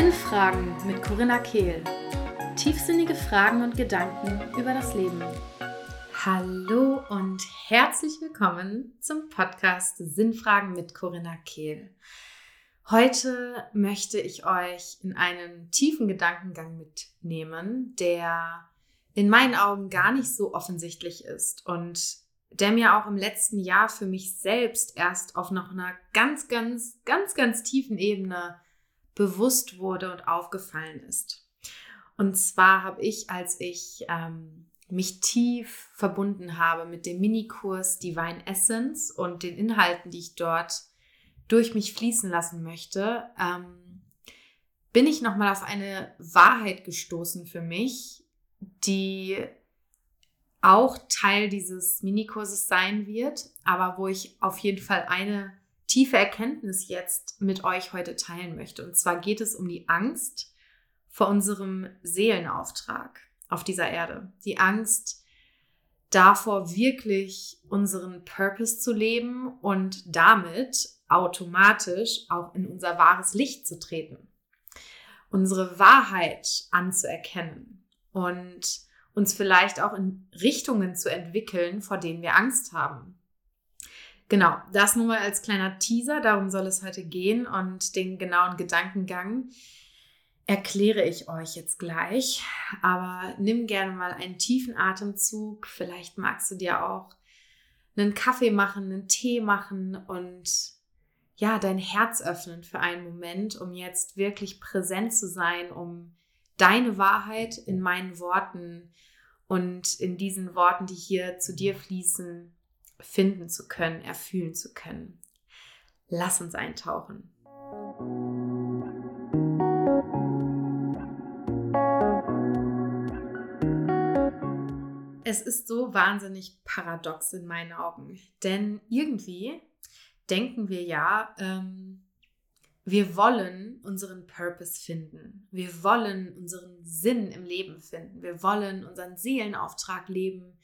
Sinnfragen mit Corinna Kehl. Tiefsinnige Fragen und Gedanken über das Leben. Hallo und herzlich willkommen zum Podcast Sinnfragen mit Corinna Kehl. Heute möchte ich euch in einen tiefen Gedankengang mitnehmen, der in meinen Augen gar nicht so offensichtlich ist und der mir auch im letzten Jahr für mich selbst erst auf noch einer ganz, ganz, ganz, ganz tiefen Ebene bewusst wurde und aufgefallen ist. Und zwar habe ich, als ich ähm, mich tief verbunden habe mit dem Minikurs Divine Essence und den Inhalten, die ich dort durch mich fließen lassen möchte, ähm, bin ich nochmal auf eine Wahrheit gestoßen für mich, die auch Teil dieses Minikurses sein wird, aber wo ich auf jeden Fall eine tiefe Erkenntnis jetzt mit euch heute teilen möchte. Und zwar geht es um die Angst vor unserem Seelenauftrag auf dieser Erde. Die Angst davor, wirklich unseren Purpose zu leben und damit automatisch auch in unser wahres Licht zu treten. Unsere Wahrheit anzuerkennen und uns vielleicht auch in Richtungen zu entwickeln, vor denen wir Angst haben. Genau, das nur mal als kleiner Teaser, darum soll es heute gehen und den genauen Gedankengang erkläre ich euch jetzt gleich. Aber nimm gerne mal einen tiefen Atemzug. Vielleicht magst du dir auch einen Kaffee machen, einen Tee machen und ja, dein Herz öffnen für einen Moment, um jetzt wirklich präsent zu sein, um deine Wahrheit in meinen Worten und in diesen Worten, die hier zu dir fließen, finden zu können, erfühlen zu können. Lass uns eintauchen. Es ist so wahnsinnig paradox in meinen Augen, denn irgendwie denken wir ja, ähm, wir wollen unseren Purpose finden. Wir wollen unseren Sinn im Leben finden. Wir wollen unseren Seelenauftrag leben.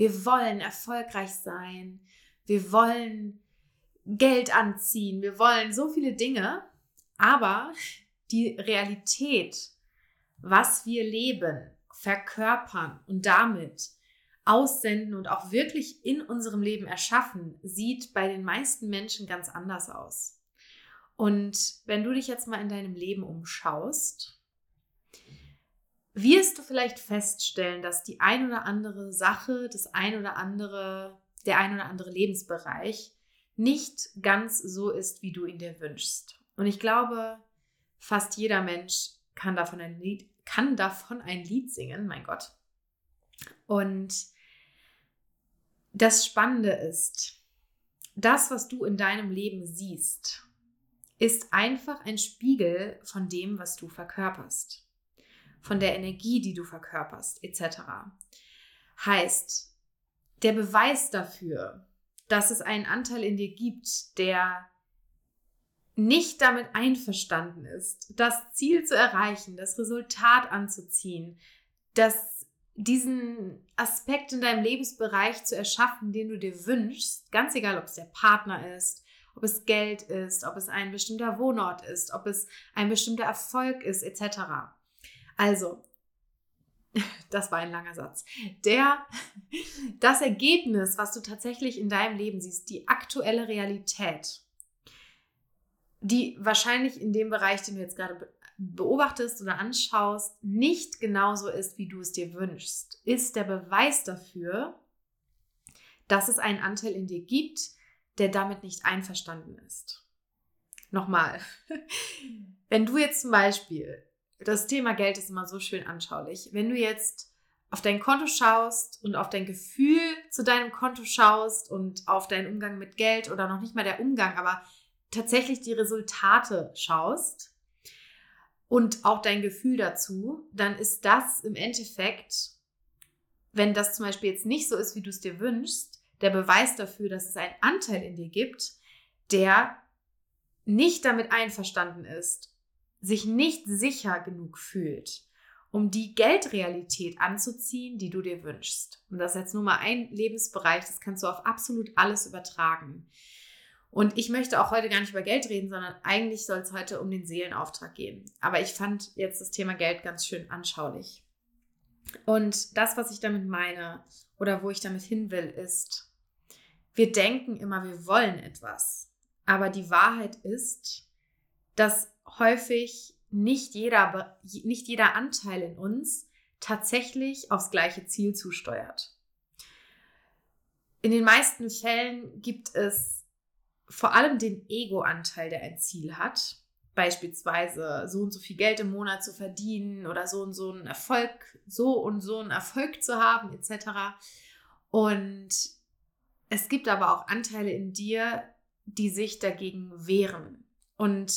Wir wollen erfolgreich sein. Wir wollen Geld anziehen. Wir wollen so viele Dinge. Aber die Realität, was wir leben, verkörpern und damit aussenden und auch wirklich in unserem Leben erschaffen, sieht bei den meisten Menschen ganz anders aus. Und wenn du dich jetzt mal in deinem Leben umschaust, wirst du vielleicht feststellen, dass die ein oder andere Sache, das ein oder andere, der ein oder andere Lebensbereich nicht ganz so ist, wie du ihn dir wünschst. Und ich glaube, fast jeder Mensch kann davon ein Lied, kann davon ein Lied singen, mein Gott. Und das Spannende ist, das, was du in deinem Leben siehst, ist einfach ein Spiegel von dem, was du verkörperst, von der Energie, die du verkörperst, etc. Heißt, der Beweis dafür, dass es einen Anteil in dir gibt, der nicht damit einverstanden ist, das Ziel zu erreichen, das Resultat anzuziehen, das diesen Aspekt in deinem Lebensbereich zu erschaffen, den du dir wünschst, ganz egal, ob es der Partner ist, ob es Geld ist, ob es ein bestimmter Wohnort ist, ob es ein bestimmter Erfolg ist, etc. Also, das war ein langer Satz. Der, das Ergebnis, was du tatsächlich in deinem Leben siehst, die aktuelle Realität, die wahrscheinlich in dem Bereich, den du jetzt gerade beobachtest oder anschaust, nicht genauso ist, wie du es dir wünschst, ist der Beweis dafür, dass es einen Anteil in dir gibt, der damit nicht einverstanden ist. Nochmal, wenn du jetzt zum Beispiel, das Thema Geld ist immer so schön anschaulich, wenn du jetzt auf dein Konto schaust und auf dein Gefühl zu deinem Konto schaust und auf deinen Umgang mit Geld oder noch nicht mal der Umgang, aber tatsächlich die Resultate schaust und auch dein Gefühl dazu, dann ist das im Endeffekt, wenn das zum Beispiel jetzt nicht so ist, wie du es dir wünschst, der Beweis dafür, dass es einen Anteil in dir gibt, der nicht damit einverstanden ist, sich nicht sicher genug fühlt, um die Geldrealität anzuziehen, die du dir wünschst. Und das ist jetzt nur mal ein Lebensbereich, das kannst du auf absolut alles übertragen. Und ich möchte auch heute gar nicht über Geld reden, sondern eigentlich soll es heute um den Seelenauftrag gehen. Aber ich fand jetzt das Thema Geld ganz schön anschaulich. Und das, was ich damit meine oder wo ich damit hin will, ist, wir denken immer, wir wollen etwas. Aber die Wahrheit ist, dass häufig nicht jeder, nicht jeder Anteil in uns tatsächlich aufs gleiche Ziel zusteuert. In den meisten Fällen gibt es vor allem den Ego-Anteil, der ein Ziel hat. Beispielsweise so und so viel Geld im Monat zu verdienen oder so und so einen Erfolg, so und so einen Erfolg zu haben, etc. Und es gibt aber auch Anteile in dir, die sich dagegen wehren. Und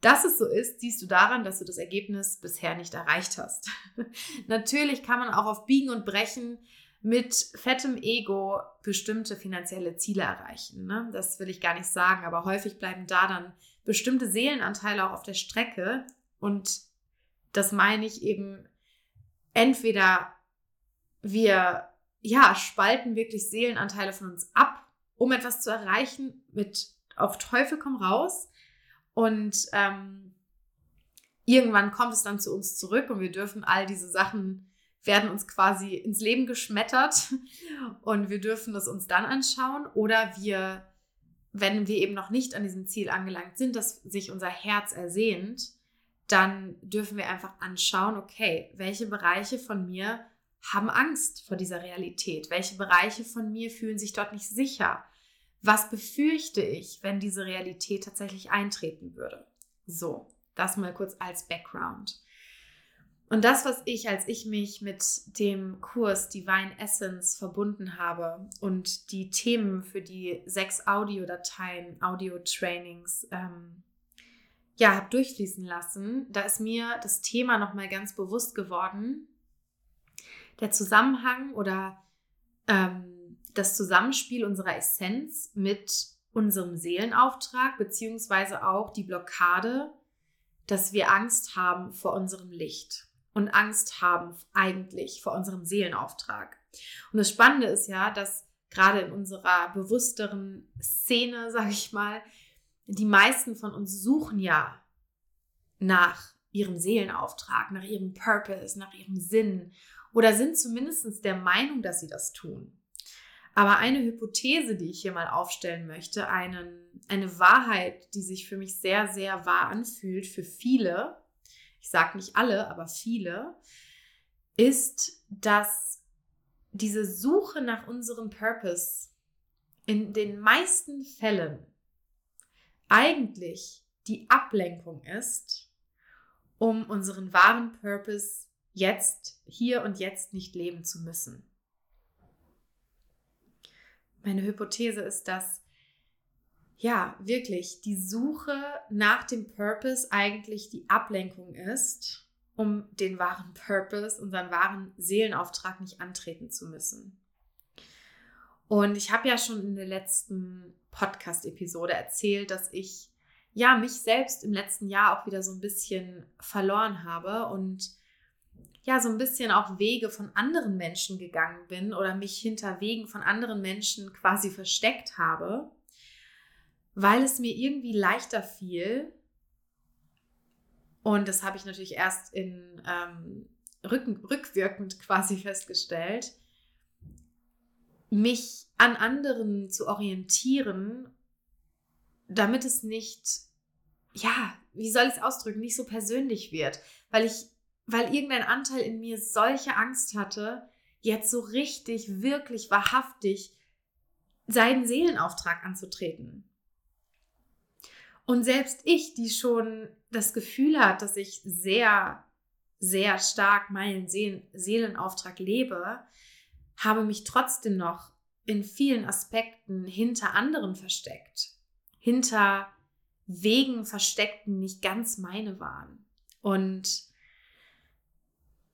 dass es so ist, siehst du daran, dass du das Ergebnis bisher nicht erreicht hast. Natürlich kann man auch auf Biegen und Brechen mit fettem Ego bestimmte finanzielle Ziele erreichen. Ne? Das will ich gar nicht sagen, aber häufig bleiben da dann bestimmte Seelenanteile auch auf der Strecke. Und das meine ich eben, entweder wir ja, spalten wirklich Seelenanteile von uns ab, um etwas zu erreichen, mit auf Teufel komm raus. Und ähm, irgendwann kommt es dann zu uns zurück und wir dürfen all diese Sachen werden uns quasi ins Leben geschmettert und wir dürfen es uns dann anschauen oder wir, wenn wir eben noch nicht an diesem Ziel angelangt sind, dass sich unser Herz ersehnt, dann dürfen wir einfach anschauen, okay, welche Bereiche von mir haben Angst vor dieser Realität? Welche Bereiche von mir fühlen sich dort nicht sicher? Was befürchte ich, wenn diese Realität tatsächlich eintreten würde? So, das mal kurz als Background. Und das, was ich, als ich mich mit dem Kurs Divine Essence verbunden habe und die Themen für die sechs Audiodateien, Audio-Trainings, ähm, ja, habe durchfließen lassen, da ist mir das Thema nochmal ganz bewusst geworden. Der Zusammenhang oder ähm, das Zusammenspiel unserer Essenz mit unserem Seelenauftrag, beziehungsweise auch die Blockade, dass wir Angst haben vor unserem Licht und Angst haben eigentlich vor unserem Seelenauftrag. Und das Spannende ist ja, dass gerade in unserer bewussteren Szene, sage ich mal, die meisten von uns suchen ja nach ihrem Seelenauftrag, nach ihrem Purpose, nach ihrem Sinn oder sind zumindest der Meinung, dass sie das tun. Aber eine Hypothese, die ich hier mal aufstellen möchte, einen, eine Wahrheit, die sich für mich sehr, sehr wahr anfühlt, für viele, ich sage nicht alle, aber viele, ist, dass diese Suche nach unserem Purpose in den meisten Fällen eigentlich die Ablenkung ist, um unseren wahren Purpose jetzt, hier und jetzt nicht leben zu müssen. Meine Hypothese ist, dass ja, wirklich die Suche nach dem Purpose eigentlich die Ablenkung ist, um den wahren Purpose, unseren wahren Seelenauftrag nicht antreten zu müssen. Und ich habe ja schon in der letzten Podcast-Episode erzählt, dass ich ja mich selbst im letzten Jahr auch wieder so ein bisschen verloren habe und ja so ein bisschen auch Wege von anderen Menschen gegangen bin oder mich hinter Wegen von anderen Menschen quasi versteckt habe weil es mir irgendwie leichter fiel. Und das habe ich natürlich erst in ähm, rücken, rückwirkend quasi festgestellt, mich an anderen zu orientieren, damit es nicht, ja, wie soll ich es ausdrücken, nicht so persönlich wird, weil ich, weil irgendein Anteil in mir solche Angst hatte, jetzt so richtig, wirklich, wahrhaftig seinen Seelenauftrag anzutreten. Und selbst ich, die schon das Gefühl hat, dass ich sehr, sehr stark meinen Seelenauftrag lebe, habe mich trotzdem noch in vielen Aspekten hinter anderen versteckt. Hinter Wegen versteckt, die nicht ganz meine waren. Und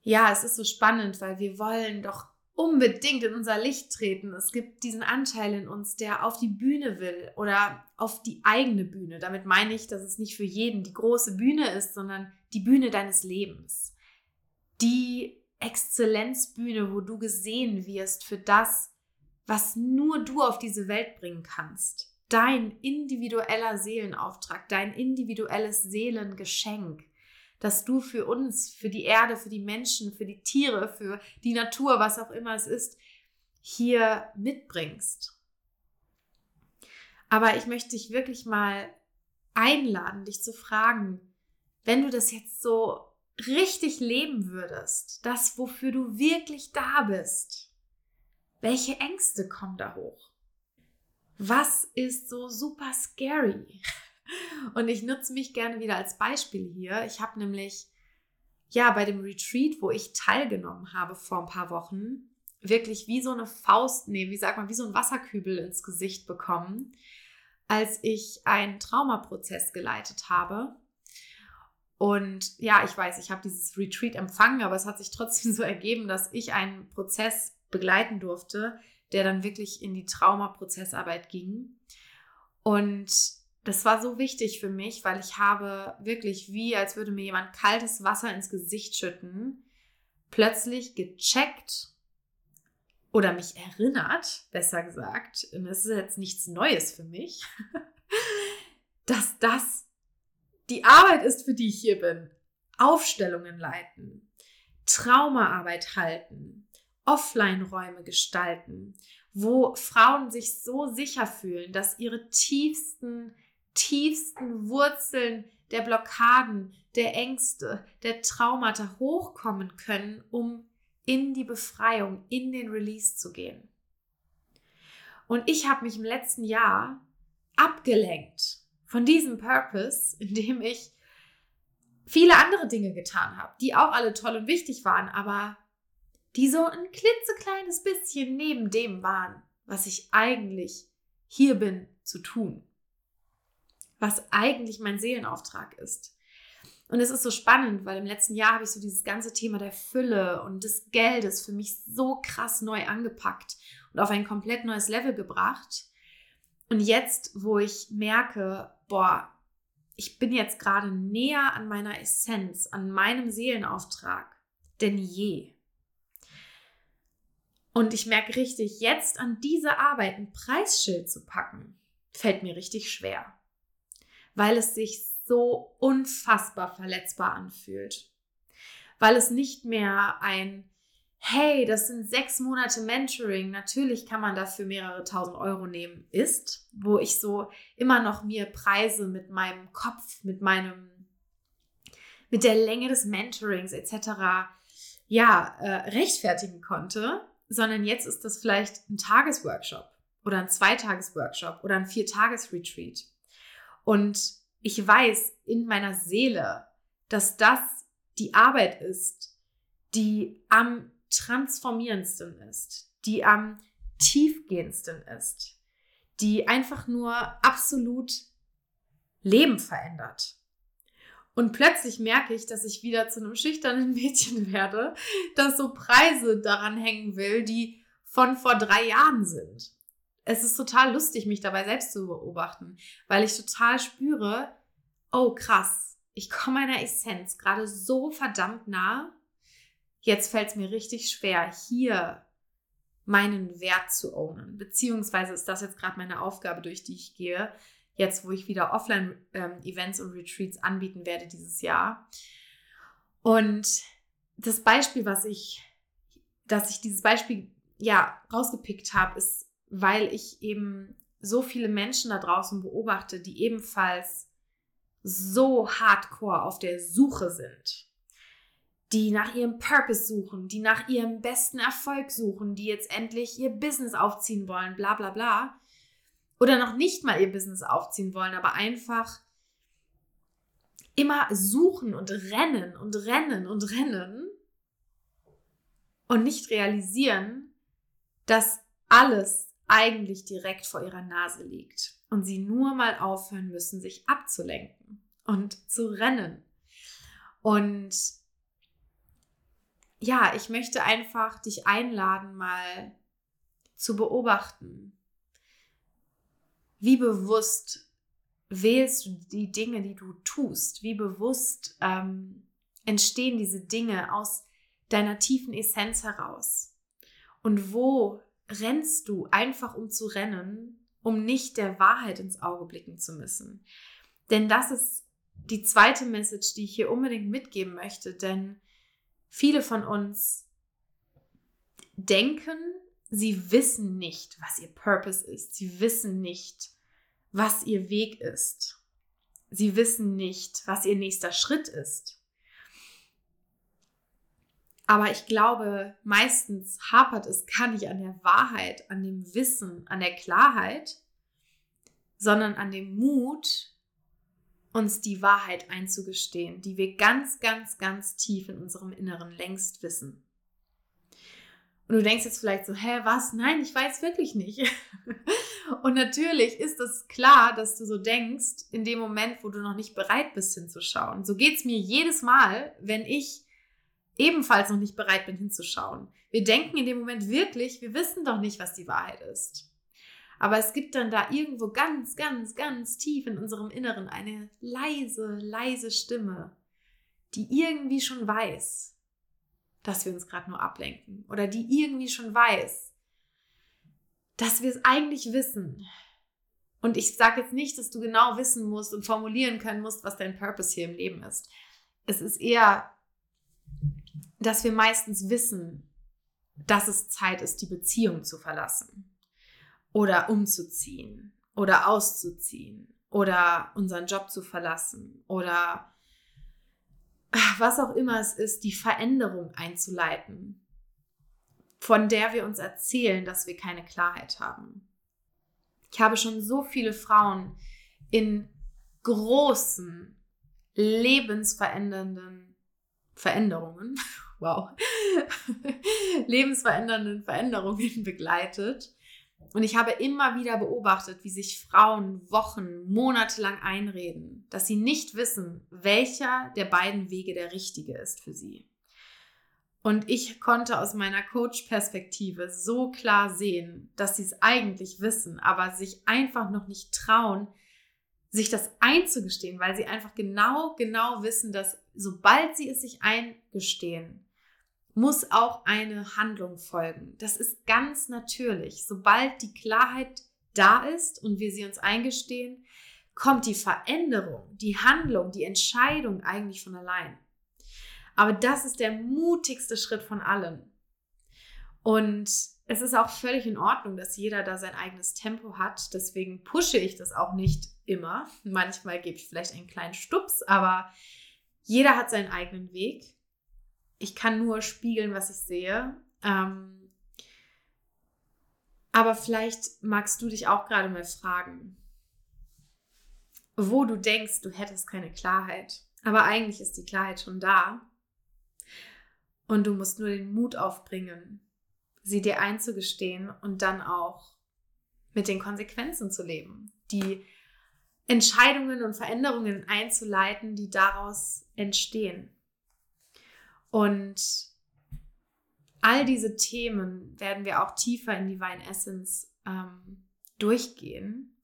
ja, es ist so spannend, weil wir wollen doch unbedingt in unser Licht treten. Es gibt diesen Anteil in uns, der auf die Bühne will oder auf die eigene Bühne. Damit meine ich, dass es nicht für jeden die große Bühne ist, sondern die Bühne deines Lebens. Die Exzellenzbühne, wo du gesehen wirst für das, was nur du auf diese Welt bringen kannst. dein individueller Seelenauftrag, dein individuelles Seelengeschenk, das du für uns, für die Erde, für die Menschen, für die Tiere, für die Natur, was auch immer es ist, hier mitbringst. Aber ich möchte dich wirklich mal einladen, dich zu fragen, wenn du das jetzt so richtig leben würdest, das, wofür du wirklich da bist, welche Ängste kommen da hoch? Was ist so super scary? Und ich nutze mich gerne wieder als Beispiel hier. Ich habe nämlich ja bei dem Retreat, wo ich teilgenommen habe vor ein paar Wochen, wirklich wie so eine Faust, nee, wie sagt man, wie so ein Wasserkübel ins Gesicht bekommen, als ich einen Traumaprozess geleitet habe. Und ja, ich weiß, ich habe dieses Retreat empfangen, aber es hat sich trotzdem so ergeben, dass ich einen Prozess begleiten durfte, der dann wirklich in die Traumaprozessarbeit ging. Und das war so wichtig für mich, weil ich habe wirklich wie, als würde mir jemand kaltes Wasser ins Gesicht schütten, plötzlich gecheckt oder mich erinnert, besser gesagt, und es ist jetzt nichts Neues für mich, dass das die Arbeit ist, für die ich hier bin. Aufstellungen leiten, Traumaarbeit halten, Offline-Räume gestalten, wo Frauen sich so sicher fühlen, dass ihre tiefsten, tiefsten Wurzeln der Blockaden, der Ängste, der Traumata hochkommen können, um in die Befreiung, in den Release zu gehen. Und ich habe mich im letzten Jahr abgelenkt von diesem Purpose, indem ich viele andere Dinge getan habe, die auch alle toll und wichtig waren, aber die so ein klitzekleines bisschen neben dem waren, was ich eigentlich hier bin zu tun. Was eigentlich mein Seelenauftrag ist. Und es ist so spannend, weil im letzten Jahr habe ich so dieses ganze Thema der Fülle und des Geldes für mich so krass neu angepackt und auf ein komplett neues Level gebracht. Und jetzt, wo ich merke, boah, ich bin jetzt gerade näher an meiner Essenz, an meinem Seelenauftrag denn je. Und ich merke richtig, jetzt an diese Arbeit ein Preisschild zu packen, fällt mir richtig schwer, weil es sich so unfassbar verletzbar anfühlt. Weil es nicht mehr ein, hey, das sind sechs Monate Mentoring, natürlich kann man dafür mehrere tausend Euro nehmen, ist, wo ich so immer noch mir Preise mit meinem Kopf, mit meinem, mit der Länge des Mentorings etc. ja, äh, rechtfertigen konnte, sondern jetzt ist das vielleicht ein Tagesworkshop oder ein Zweitagesworkshop oder ein Viertagesretreat. Und ich weiß in meiner Seele, dass das die Arbeit ist, die am transformierendsten ist, die am tiefgehendsten ist, die einfach nur absolut Leben verändert. Und plötzlich merke ich, dass ich wieder zu einem schüchternen Mädchen werde, das so Preise daran hängen will, die von vor drei Jahren sind es ist total lustig, mich dabei selbst zu beobachten, weil ich total spüre, oh krass, ich komme meiner Essenz gerade so verdammt nah. Jetzt fällt es mir richtig schwer, hier meinen Wert zu ownen. Beziehungsweise ist das jetzt gerade meine Aufgabe, durch die ich gehe, jetzt wo ich wieder Offline-Events ähm, und Retreats anbieten werde dieses Jahr. Und das Beispiel, was ich, dass ich dieses Beispiel ja rausgepickt habe, ist weil ich eben so viele Menschen da draußen beobachte, die ebenfalls so hardcore auf der Suche sind, die nach ihrem Purpose suchen, die nach ihrem besten Erfolg suchen, die jetzt endlich ihr Business aufziehen wollen, bla bla bla. Oder noch nicht mal ihr Business aufziehen wollen, aber einfach immer suchen und rennen und rennen und rennen und nicht realisieren, dass alles eigentlich direkt vor ihrer Nase liegt und sie nur mal aufhören müssen, sich abzulenken und zu rennen. Und ja, ich möchte einfach dich einladen, mal zu beobachten, wie bewusst wählst du die Dinge, die du tust, wie bewusst ähm, entstehen diese Dinge aus deiner tiefen Essenz heraus? Und wo rennst du einfach um zu rennen um nicht der Wahrheit ins Auge blicken zu müssen. Denn das ist die zweite Message, die ich hier unbedingt mitgeben möchte, denn viele von uns denken, sie wissen nicht, was ihr Purpose ist. Sie wissen nicht, was ihr Weg ist. Sie wissen nicht, was ihr nächster Schritt ist. Aber ich glaube, meistens hapert es gar nicht an der Wahrheit, an dem Wissen, an der Klarheit, sondern an dem Mut, uns die Wahrheit einzugestehen, die wir ganz, ganz, ganz tief in unserem Inneren längst wissen. Und du denkst jetzt vielleicht so, hä, was? Nein, ich weiß wirklich nicht. Und natürlich ist es klar, dass du so denkst, in dem Moment, wo du noch nicht bereit bist hinzuschauen. So geht es mir jedes Mal, wenn ich ebenfalls noch nicht bereit bin hinzuschauen. Wir denken in dem Moment wirklich, wir wissen doch nicht, was die Wahrheit ist. Aber es gibt dann da irgendwo ganz, ganz, ganz tief in unserem Inneren eine leise, leise Stimme, die irgendwie schon weiß, dass wir uns gerade nur ablenken. Oder die irgendwie schon weiß, dass wir es eigentlich wissen. Und ich sage jetzt nicht, dass du genau wissen musst und formulieren können musst, was dein Purpose hier im Leben ist. Es ist eher, dass wir meistens wissen, dass es Zeit ist, die Beziehung zu verlassen oder umzuziehen oder auszuziehen oder unseren Job zu verlassen oder was auch immer es ist, die Veränderung einzuleiten, von der wir uns erzählen, dass wir keine Klarheit haben. Ich habe schon so viele Frauen in großen, lebensverändernden Veränderungen, wow, lebensverändernden Veränderungen begleitet. Und ich habe immer wieder beobachtet, wie sich Frauen Wochen, Monate lang einreden, dass sie nicht wissen, welcher der beiden Wege der richtige ist für sie. Und ich konnte aus meiner Coach-Perspektive so klar sehen, dass sie es eigentlich wissen, aber sich einfach noch nicht trauen, sich das einzugestehen, weil sie einfach genau, genau wissen, dass sobald sie es sich eingestehen, muss auch eine Handlung folgen. Das ist ganz natürlich. Sobald die Klarheit da ist und wir sie uns eingestehen, kommt die Veränderung, die Handlung, die Entscheidung eigentlich von allein. Aber das ist der mutigste Schritt von allen. Und es ist auch völlig in Ordnung, dass jeder da sein eigenes Tempo hat. Deswegen pushe ich das auch nicht immer. Manchmal gebe ich vielleicht einen kleinen Stups, aber jeder hat seinen eigenen Weg. Ich kann nur spiegeln, was ich sehe. Ähm, aber vielleicht magst du dich auch gerade mal fragen, wo du denkst, du hättest keine Klarheit. Aber eigentlich ist die Klarheit schon da. Und du musst nur den Mut aufbringen, sie dir einzugestehen und dann auch mit den Konsequenzen zu leben. Die Entscheidungen und Veränderungen einzuleiten, die daraus entstehen. Und all diese Themen werden wir auch tiefer in Divine Essence ähm, durchgehen.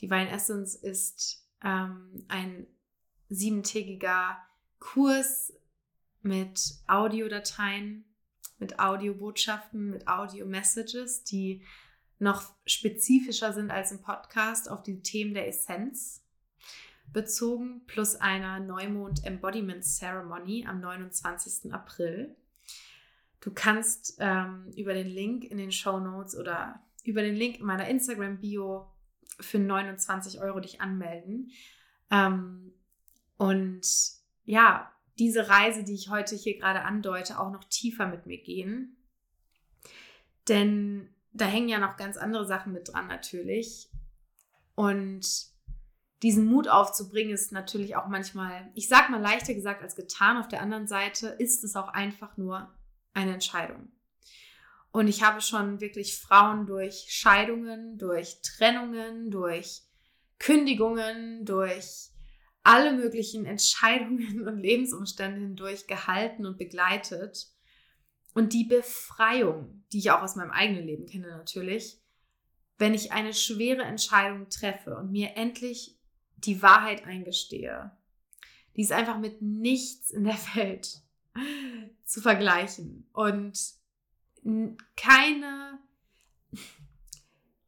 Divine Essence ist ähm, ein siebentägiger Kurs mit Audiodateien, mit Audiobotschaften, mit Audio-Messages, die noch spezifischer sind als im Podcast auf die Themen der Essenz bezogen, plus einer Neumond Embodiment Ceremony am 29. April. Du kannst ähm, über den Link in den Show Notes oder über den Link in meiner Instagram-Bio für 29 Euro dich anmelden. Ähm, und ja, diese Reise, die ich heute hier gerade andeute, auch noch tiefer mit mir gehen. Denn da hängen ja noch ganz andere Sachen mit dran natürlich. Und diesen Mut aufzubringen ist natürlich auch manchmal, ich sag mal leichter gesagt als getan. Auf der anderen Seite ist es auch einfach nur eine Entscheidung. Und ich habe schon wirklich Frauen durch Scheidungen, durch Trennungen, durch Kündigungen, durch alle möglichen Entscheidungen und Lebensumstände hindurch gehalten und begleitet. Und die Befreiung, die ich auch aus meinem eigenen Leben kenne natürlich, wenn ich eine schwere Entscheidung treffe und mir endlich die Wahrheit eingestehe, die ist einfach mit nichts in der Welt zu vergleichen. Und keine,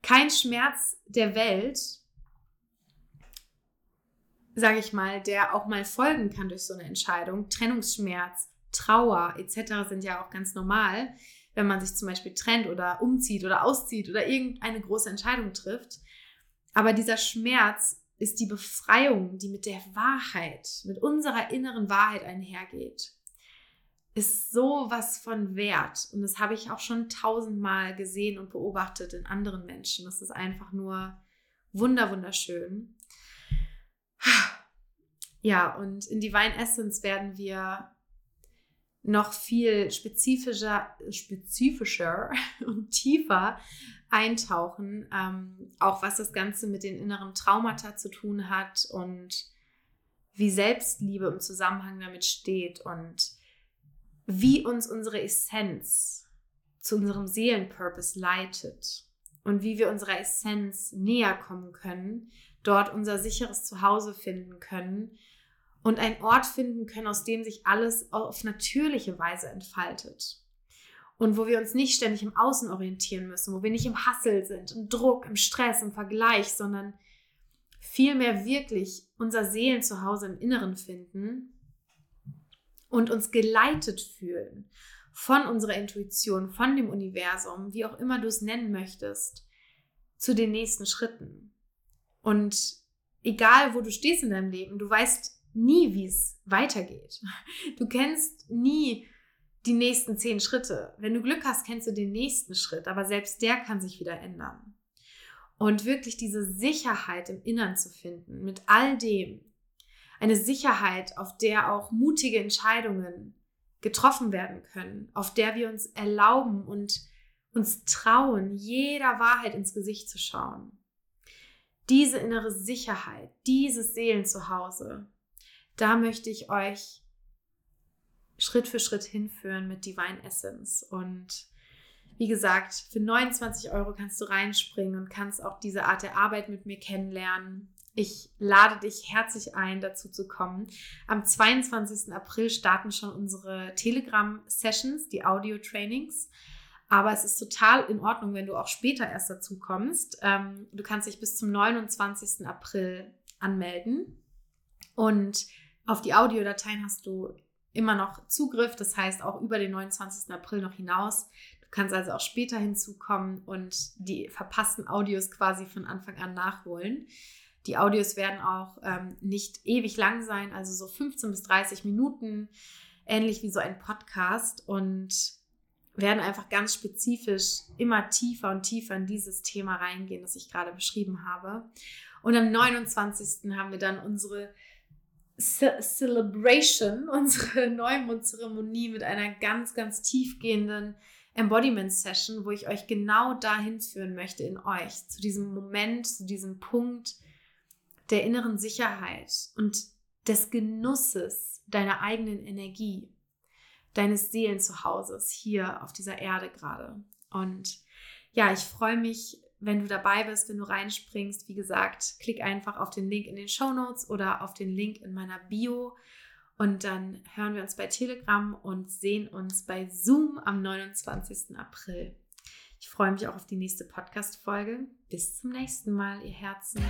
kein Schmerz der Welt, sage ich mal, der auch mal folgen kann durch so eine Entscheidung. Trennungsschmerz, Trauer etc. sind ja auch ganz normal, wenn man sich zum Beispiel trennt oder umzieht oder auszieht oder irgendeine große Entscheidung trifft. Aber dieser Schmerz ist die Befreiung, die mit der Wahrheit, mit unserer inneren Wahrheit einhergeht. Ist so was von Wert. Und das habe ich auch schon tausendmal gesehen und beobachtet in anderen Menschen. Das ist einfach nur wunder, wunderschön. Ja, und in Divine Essence werden wir noch viel spezifischer, spezifischer und tiefer eintauchen, ähm, auch was das Ganze mit den inneren Traumata zu tun hat und wie Selbstliebe im Zusammenhang damit steht und wie uns unsere Essenz zu unserem Seelenpurpose leitet und wie wir unserer Essenz näher kommen können, dort unser sicheres Zuhause finden können und einen Ort finden können, aus dem sich alles auf natürliche Weise entfaltet. Und wo wir uns nicht ständig im Außen orientieren müssen, wo wir nicht im Hassel sind, im Druck, im Stress, im Vergleich, sondern vielmehr wirklich unser Seelenzuhause im Inneren finden und uns geleitet fühlen von unserer Intuition, von dem Universum, wie auch immer du es nennen möchtest, zu den nächsten Schritten. Und egal, wo du stehst in deinem Leben, du weißt nie, wie es weitergeht. Du kennst nie die nächsten zehn Schritte. Wenn du Glück hast, kennst du den nächsten Schritt, aber selbst der kann sich wieder ändern. Und wirklich diese Sicherheit im Innern zu finden, mit all dem, eine Sicherheit, auf der auch mutige Entscheidungen getroffen werden können, auf der wir uns erlauben und uns trauen, jeder Wahrheit ins Gesicht zu schauen. Diese innere Sicherheit, dieses Seelenzuhause, da möchte ich euch Schritt für Schritt hinführen mit Divine Essence. Und wie gesagt, für 29 Euro kannst du reinspringen und kannst auch diese Art der Arbeit mit mir kennenlernen. Ich lade dich herzlich ein, dazu zu kommen. Am 22. April starten schon unsere Telegram-Sessions, die Audio-Trainings. Aber es ist total in Ordnung, wenn du auch später erst dazu kommst. Ähm, du kannst dich bis zum 29. April anmelden. Und auf die Audiodateien hast du immer noch Zugriff, das heißt auch über den 29. April noch hinaus. Du kannst also auch später hinzukommen und die verpassten Audios quasi von Anfang an nachholen. Die Audios werden auch ähm, nicht ewig lang sein, also so 15 bis 30 Minuten, ähnlich wie so ein Podcast und werden einfach ganz spezifisch immer tiefer und tiefer in dieses Thema reingehen, das ich gerade beschrieben habe. Und am 29. haben wir dann unsere Ce Celebration, unsere Neumondzeremonie mit einer ganz, ganz tiefgehenden Embodiment Session, wo ich euch genau dahin führen möchte in euch, zu diesem Moment, zu diesem Punkt der inneren Sicherheit und des Genusses deiner eigenen Energie, deines Seelenzuhauses hier auf dieser Erde gerade. Und ja, ich freue mich wenn du dabei bist, wenn du reinspringst, wie gesagt, klick einfach auf den Link in den Show Notes oder auf den Link in meiner Bio. Und dann hören wir uns bei Telegram und sehen uns bei Zoom am 29. April. Ich freue mich auch auf die nächste Podcast-Folge. Bis zum nächsten Mal, ihr Herzen.